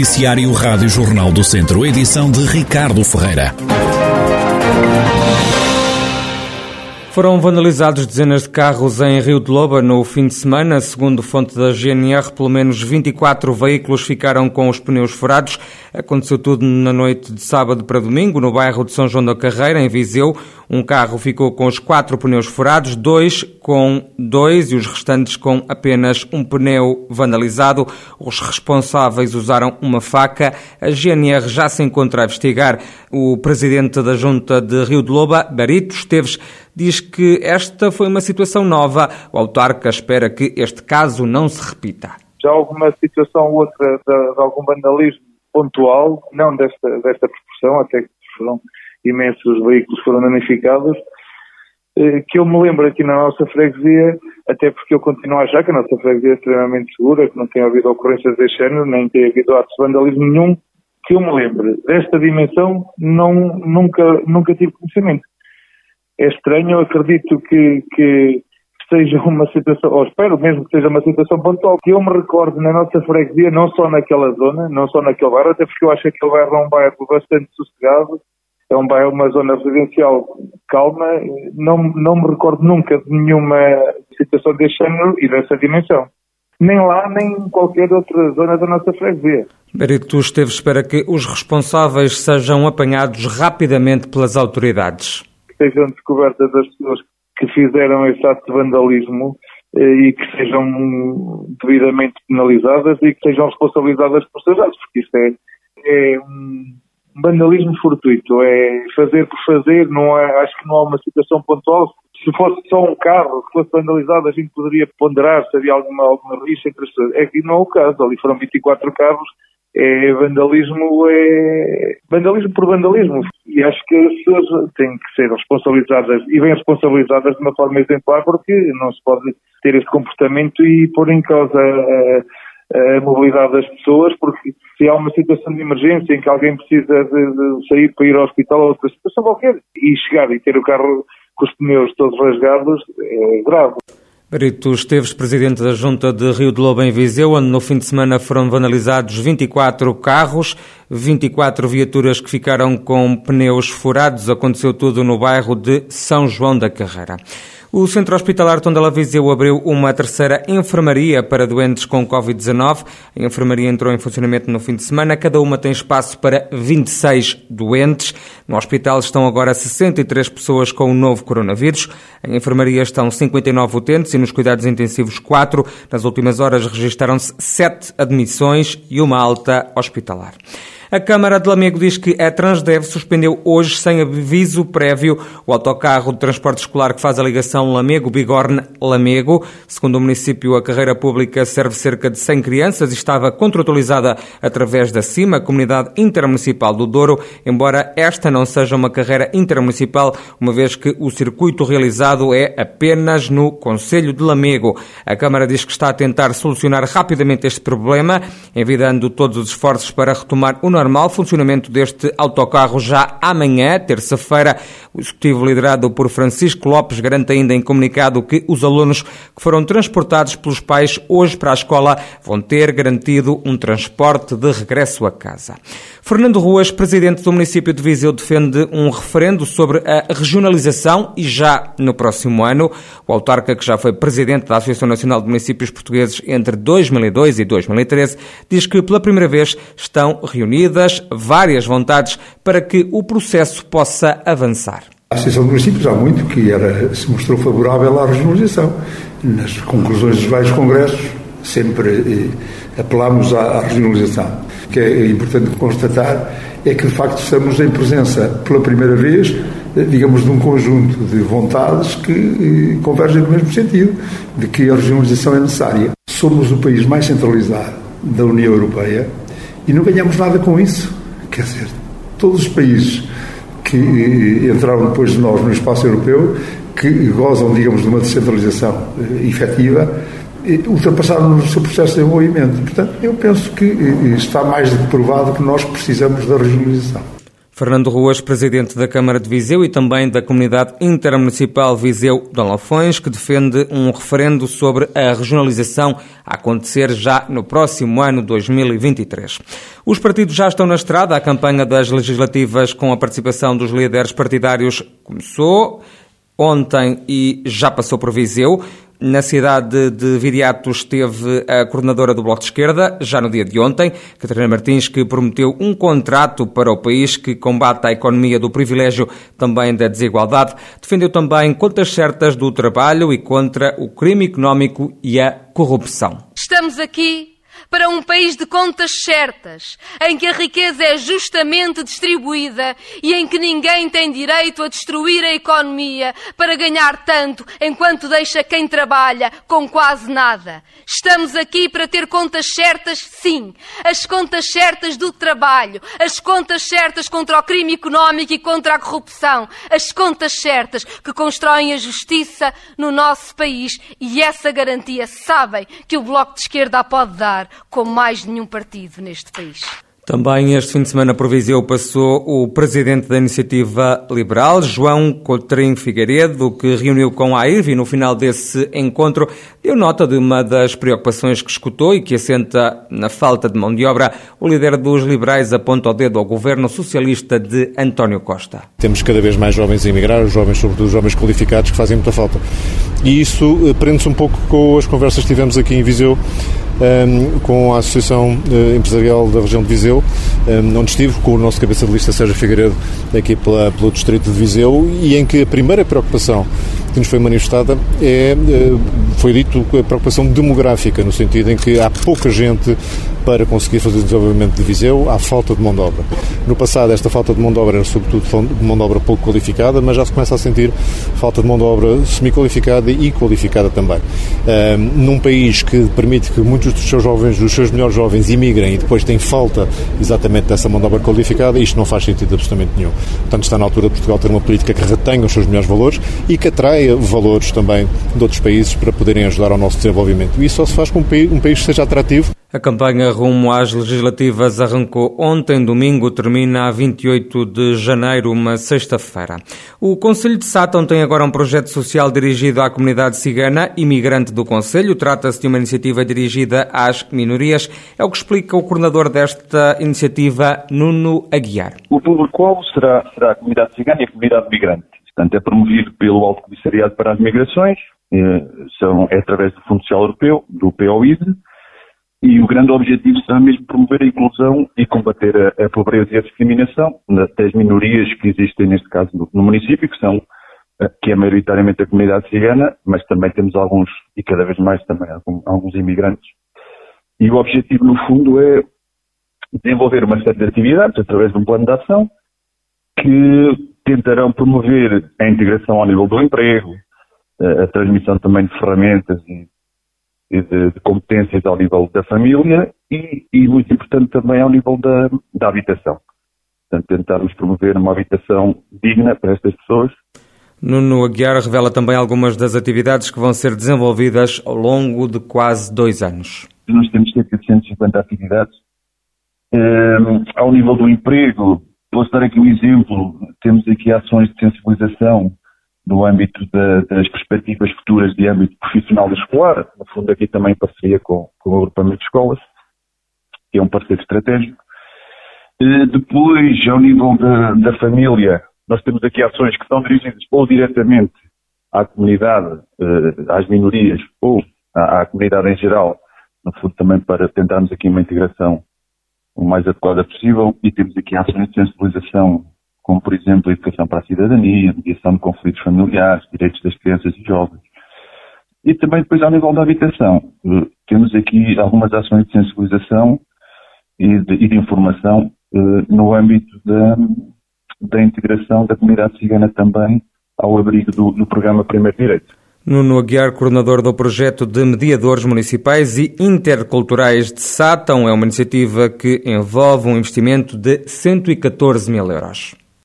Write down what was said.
Noticiário Rádio Jornal do Centro, edição de Ricardo Ferreira. Foram vandalizados dezenas de carros em Rio de Loba no fim de semana. Segundo fonte da GNR, pelo menos 24 veículos ficaram com os pneus furados. Aconteceu tudo na noite de sábado para domingo, no bairro de São João da Carreira, em Viseu. Um carro ficou com os quatro pneus furados, dois com dois e os restantes com apenas um pneu vandalizado. Os responsáveis usaram uma faca. A GNR já se encontra a investigar. O presidente da Junta de Rio de Loba, Barito Esteves, diz que esta foi uma situação nova. O autarca espera que este caso não se repita. Já alguma situação ou outra de, de, algum vandalismo pontual, não desta, desta proporção, até que foram imensos veículos foram danificados, eh, que eu me lembro aqui na nossa freguesia, até porque eu continuo a achar que a nossa freguesia é extremamente segura, que não tem havido ocorrências deste género, nem tem havido atos de vandalismo nenhum, que eu me lembro desta dimensão, não, nunca, nunca tive conhecimento é estranho. Eu acredito que, que seja uma situação, ou espero mesmo que seja uma situação pontual, que eu me recordo na nossa freguesia, não só naquela zona, não só naquele bairro, até porque eu acho que aquele bairro é um bairro bastante sossegado, é um bairro, uma zona residencial calma, não, não me recordo nunca de nenhuma situação deste género e dessa dimensão. Nem lá, nem em qualquer outra zona da nossa freguesia. Berito Esteves espera que os responsáveis sejam apanhados rapidamente pelas autoridades sejam descobertas as pessoas que fizeram esse ato de vandalismo eh, e que sejam devidamente penalizadas e que sejam responsabilizadas por seus atos, porque isto é, é um vandalismo fortuito, é fazer por fazer, não é, acho que não há uma situação pontual. Se fosse só um carro que fosse vandalizado, a gente poderia ponderar se havia alguma, alguma rixa entre as pessoas. É que não é o caso, ali foram 24 carros é vandalismo, é vandalismo por vandalismo. E acho que as pessoas têm que ser responsabilizadas e bem responsabilizadas de uma forma exemplar, porque não se pode ter este comportamento e pôr em causa a, a mobilidade das pessoas, porque se há uma situação de emergência em que alguém precisa de, de sair para ir ao hospital ou outra situação qualquer, e chegar e ter o carro com os pneus todos rasgados, é grave. Brito Esteves, presidente da Junta de Rio de Lobo em Viseu, onde no fim de semana foram vanalizados 24 carros, 24 viaturas que ficaram com pneus furados. Aconteceu tudo no bairro de São João da Carreira. O Centro Hospitalar Tondela Viseu abriu uma terceira enfermaria para doentes com Covid-19. A enfermaria entrou em funcionamento no fim de semana. Cada uma tem espaço para 26 doentes. No hospital estão agora 63 pessoas com o novo coronavírus. Em enfermaria estão 59 utentes e nos cuidados intensivos 4. Nas últimas horas registaram-se 7 admissões e uma alta hospitalar. A Câmara de Lamego diz que a Transdev suspendeu hoje, sem aviso prévio, o autocarro de transporte escolar que faz a ligação Lamego-Bigorne-Lamego. Segundo o município, a carreira pública serve cerca de 100 crianças e estava contratualizada através da CIMA, Comunidade Intermunicipal do Douro, embora esta não seja uma carreira intermunicipal, uma vez que o circuito realizado é apenas no Conselho de Lamego. A Câmara diz que está a tentar solucionar rapidamente este problema, envidando todos os esforços para retomar o normal funcionamento deste autocarro já amanhã, terça-feira. O executivo liderado por Francisco Lopes garante ainda em comunicado que os alunos que foram transportados pelos pais hoje para a escola vão ter garantido um transporte de regresso a casa. Fernando Ruas, presidente do município de Viseu, defende um referendo sobre a regionalização e já no próximo ano. O autarca, que já foi presidente da Associação Nacional de Municípios Portugueses entre 2002 e 2013, diz que pela primeira vez estão reunidos várias vontades para que o processo possa avançar. A Associação de Municípios há muito que era, se mostrou favorável à regionalização. Nas conclusões dos vários congressos, sempre eh, à, à regionalização. O que é importante constatar é que, de facto, estamos em presença, pela primeira vez, eh, digamos, de um conjunto de vontades que eh, convergem no mesmo sentido, de que a regionalização é necessária. Somos o país mais centralizado da União Europeia, e não ganhamos nada com isso. Quer dizer, todos os países que entraram depois de nós no espaço europeu, que gozam, digamos, de uma descentralização eh, efetiva, ultrapassaram no seu processo de desenvolvimento. Portanto, eu penso que eh, está mais do que provado que nós precisamos da regionalização. Fernando Ruas, presidente da Câmara de Viseu e também da Comunidade Intermunicipal Viseu Dom Lafões, que defende um referendo sobre a regionalização a acontecer já no próximo ano 2023. Os partidos já estão na estrada, a campanha das legislativas com a participação dos líderes partidários começou ontem e já passou por Viseu. Na cidade de Viriato esteve a coordenadora do Bloco de Esquerda, já no dia de ontem, Catarina Martins, que prometeu um contrato para o país que combate a economia do privilégio, também da desigualdade. Defendeu também contas certas do trabalho e contra o crime económico e a corrupção. Estamos aqui para um país de contas certas, em que a riqueza é justamente distribuída e em que ninguém tem direito a destruir a economia para ganhar tanto enquanto deixa quem trabalha com quase nada. Estamos aqui para ter contas certas, sim, as contas certas do trabalho, as contas certas contra o crime económico e contra a corrupção, as contas certas que constroem a justiça no nosso país. E essa garantia sabem que o Bloco de Esquerda a pode dar como mais nenhum partido neste país. Também este fim de semana por Viseu passou o presidente da Iniciativa Liberal, João Coutrinho Figueiredo, que reuniu com a IRV no final desse encontro deu nota de uma das preocupações que escutou e que assenta na falta de mão de obra. O líder dos liberais aponta o dedo ao governo socialista de António Costa. Temos cada vez mais jovens a emigrar, os jovens, sobretudo os jovens qualificados, que fazem muita falta. E isso eh, prende-se um pouco com as conversas que tivemos aqui em Viseu um, com a Associação uh, Empresarial da região de Viseu, um, onde estive com o nosso cabeça de lista Sérgio Figueiredo, aqui pela, pelo Distrito de Viseu, e em que a primeira preocupação que nos foi manifestada é, uh, foi dito, a preocupação demográfica, no sentido em que há pouca gente para conseguir fazer o desenvolvimento de Viseu, há falta de mão de obra. No passado, esta falta de mão de obra era sobretudo mão de obra pouco qualificada, mas já se começa a sentir falta de mão de obra semi-qualificada e qualificada também. Um, num país que permite que muitos dos seus jovens, dos seus melhores jovens, imigrem e depois tem falta exatamente dessa mão de obra qualificada, isto não faz sentido absolutamente nenhum. Portanto, está na altura de Portugal ter uma política que retenha os seus melhores valores e que atraia valores também de outros países para poderem ajudar ao nosso desenvolvimento. E isso só se faz com um país, um país seja atrativo a campanha rumo às legislativas arrancou ontem, domingo, termina a 28 de janeiro, uma sexta-feira. O Conselho de Sátão tem agora um projeto social dirigido à comunidade cigana, imigrante do Conselho. Trata-se de uma iniciativa dirigida às minorias. É o que explica o coordenador desta iniciativa, Nuno Aguiar. O público-alvo será, será a comunidade cigana e a comunidade migrante. Portanto, é promovido pelo Alto Comissariado para as Migrações, é, são, é através do Fundo Social Europeu, do POID, e o grande objetivo será mesmo promover a inclusão e combater a, a pobreza e a discriminação das minorias que existem, neste caso, no, no, município, que são eh, que é maioritariamente a comunidade cigana, mas também temos alguns, e cada vez mais também, alguns imigrantes. E o objetivo, no fundo, é desenvolver uma série de atividades através de um plano de ação que tentarão promover a integração ao nível do emprego, eh, a transmissão também de ferramentas e de, de, competências ao nível da família e, e, muito importante também ao nível da, da habitação. Portanto, tentarmos promover uma habitação digna para estas pessoas. Nuno Aguiar revela também algumas das atividades que vão ser desenvolvidas ao longo de quase dois anos. Nós temos cerca de 150 atividades. Um, ao nível do emprego, posso dar aqui um exemplo. Temos aqui ações de sensibilização no âmbito da, das perspectivas futuras de âmbito profissional escolar, no fundo aqui também parceria com, com o agrupamento de escolas, que é um parceiro estratégico. E depois, ao nível da, da família, nós temos aqui ações que são dirigidas ou diretamente à comunidade, eh, às minorias, ou à, à comunidade em geral, no fundo também para tentarmos aqui uma integração o mais adequada possível, e temos aqui ações de sensibilização como por exemplo a educação para a cidadania, mediação de conflitos familiares, direitos das crianças e jovens. E também depois ao nível da habitação, eh, temos aqui algumas ações de sensibilização e de, e de informação eh, no âmbito da, da, integração da comunidade cigana também ao abrigo do, do programa Primeiro Direito. Nuno Aguiar, coordenador do projeto de mediadores municipais e interculturais de Sátão, é uma iniciativa que envolve um investimento de 114 mil euros.